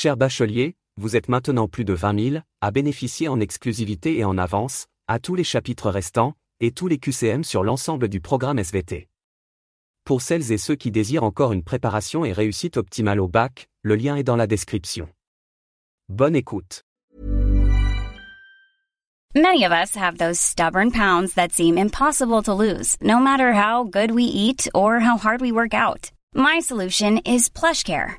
Cher bachelier, vous êtes maintenant plus de 20 000 à bénéficier en exclusivité et en avance, à tous les chapitres restants, et tous les QCM sur l'ensemble du programme SVT. Pour celles et ceux qui désirent encore une préparation et réussite optimale au bac, le lien est dans la description. Bonne écoute. Many of us have those stubborn pounds that seem impossible to lose, no matter how good we eat or how hard we work out. My solution is PlushCare.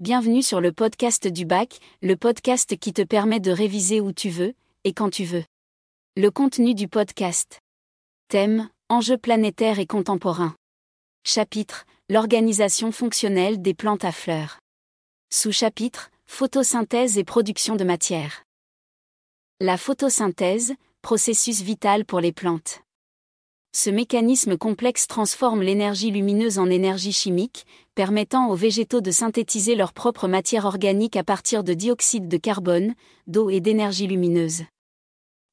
Bienvenue sur le podcast du bac, le podcast qui te permet de réviser où tu veux, et quand tu veux. Le contenu du podcast. Thème, enjeux planétaires et contemporains. Chapitre, l'organisation fonctionnelle des plantes à fleurs. Sous-chapitre, photosynthèse et production de matière. La photosynthèse, processus vital pour les plantes. Ce mécanisme complexe transforme l'énergie lumineuse en énergie chimique, permettant aux végétaux de synthétiser leur propre matière organique à partir de dioxyde de carbone, d'eau et d'énergie lumineuse.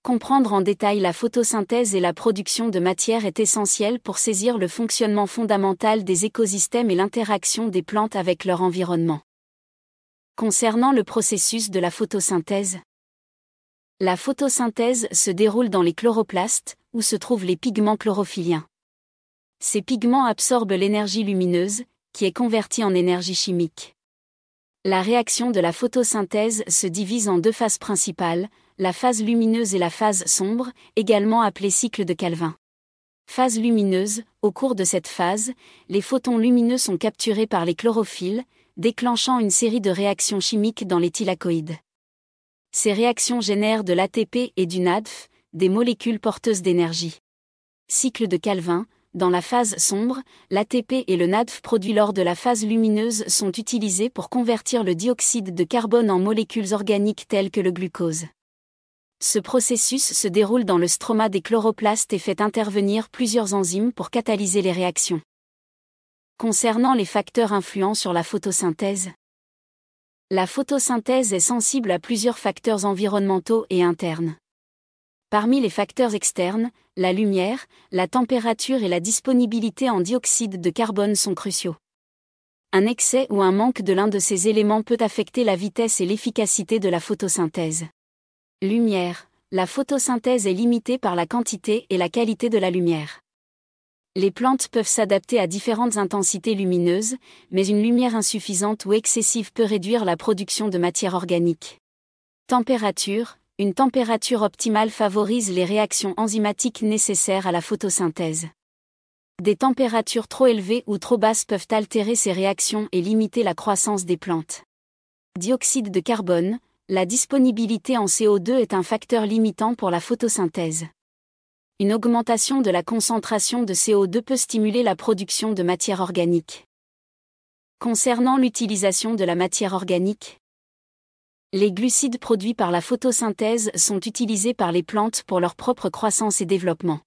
Comprendre en détail la photosynthèse et la production de matière est essentiel pour saisir le fonctionnement fondamental des écosystèmes et l'interaction des plantes avec leur environnement. Concernant le processus de la photosynthèse, la photosynthèse se déroule dans les chloroplastes, où se trouvent les pigments chlorophylliens. Ces pigments absorbent l'énergie lumineuse, qui est convertie en énergie chimique. La réaction de la photosynthèse se divise en deux phases principales, la phase lumineuse et la phase sombre, également appelée cycle de Calvin. Phase lumineuse, au cours de cette phase, les photons lumineux sont capturés par les chlorophylles, déclenchant une série de réactions chimiques dans les thylakoïdes. Ces réactions génèrent de l'ATP et du NADF, des molécules porteuses d'énergie. Cycle de Calvin, dans la phase sombre, l'ATP et le NADF produits lors de la phase lumineuse sont utilisés pour convertir le dioxyde de carbone en molécules organiques telles que le glucose. Ce processus se déroule dans le stroma des chloroplastes et fait intervenir plusieurs enzymes pour catalyser les réactions. Concernant les facteurs influents sur la photosynthèse, la photosynthèse est sensible à plusieurs facteurs environnementaux et internes. Parmi les facteurs externes, la lumière, la température et la disponibilité en dioxyde de carbone sont cruciaux. Un excès ou un manque de l'un de ces éléments peut affecter la vitesse et l'efficacité de la photosynthèse. Lumière. La photosynthèse est limitée par la quantité et la qualité de la lumière. Les plantes peuvent s'adapter à différentes intensités lumineuses, mais une lumière insuffisante ou excessive peut réduire la production de matière organique. Température. Une température optimale favorise les réactions enzymatiques nécessaires à la photosynthèse. Des températures trop élevées ou trop basses peuvent altérer ces réactions et limiter la croissance des plantes. Dioxyde de carbone. La disponibilité en CO2 est un facteur limitant pour la photosynthèse une augmentation de la concentration de CO2 peut stimuler la production de matière organique. Concernant l'utilisation de la matière organique, les glucides produits par la photosynthèse sont utilisés par les plantes pour leur propre croissance et développement.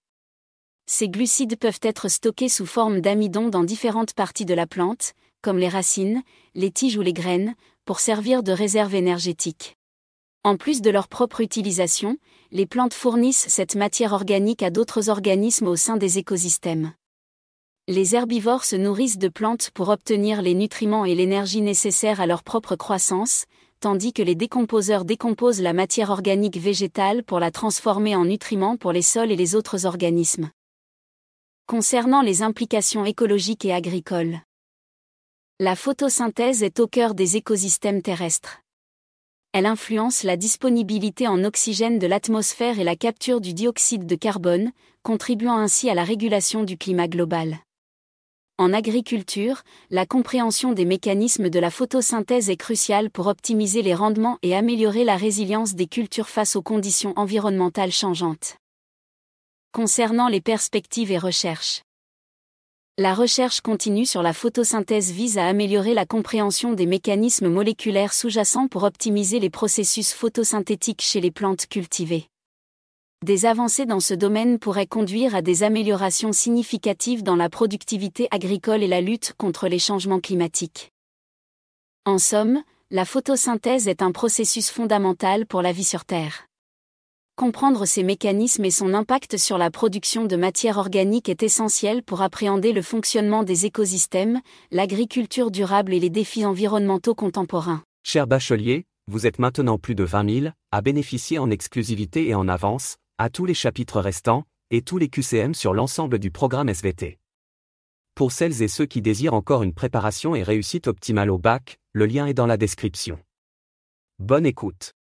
Ces glucides peuvent être stockés sous forme d'amidon dans différentes parties de la plante, comme les racines, les tiges ou les graines, pour servir de réserve énergétique. En plus de leur propre utilisation, les plantes fournissent cette matière organique à d'autres organismes au sein des écosystèmes. Les herbivores se nourrissent de plantes pour obtenir les nutriments et l'énergie nécessaires à leur propre croissance, tandis que les décomposeurs décomposent la matière organique végétale pour la transformer en nutriments pour les sols et les autres organismes. Concernant les implications écologiques et agricoles. La photosynthèse est au cœur des écosystèmes terrestres. Elle influence la disponibilité en oxygène de l'atmosphère et la capture du dioxyde de carbone, contribuant ainsi à la régulation du climat global. En agriculture, la compréhension des mécanismes de la photosynthèse est cruciale pour optimiser les rendements et améliorer la résilience des cultures face aux conditions environnementales changeantes. Concernant les perspectives et recherches. La recherche continue sur la photosynthèse vise à améliorer la compréhension des mécanismes moléculaires sous-jacents pour optimiser les processus photosynthétiques chez les plantes cultivées des avancées dans ce domaine pourraient conduire à des améliorations significatives dans la productivité agricole et la lutte contre les changements climatiques. En somme, la photosynthèse est un processus fondamental pour la vie sur Terre. Comprendre ces mécanismes et son impact sur la production de matières organiques est essentiel pour appréhender le fonctionnement des écosystèmes, l'agriculture durable et les défis environnementaux contemporains. Cher bachelier, vous êtes maintenant plus de 20 000 à bénéficier en exclusivité et en avance à tous les chapitres restants, et tous les QCM sur l'ensemble du programme SVT. Pour celles et ceux qui désirent encore une préparation et réussite optimale au bac, le lien est dans la description. Bonne écoute.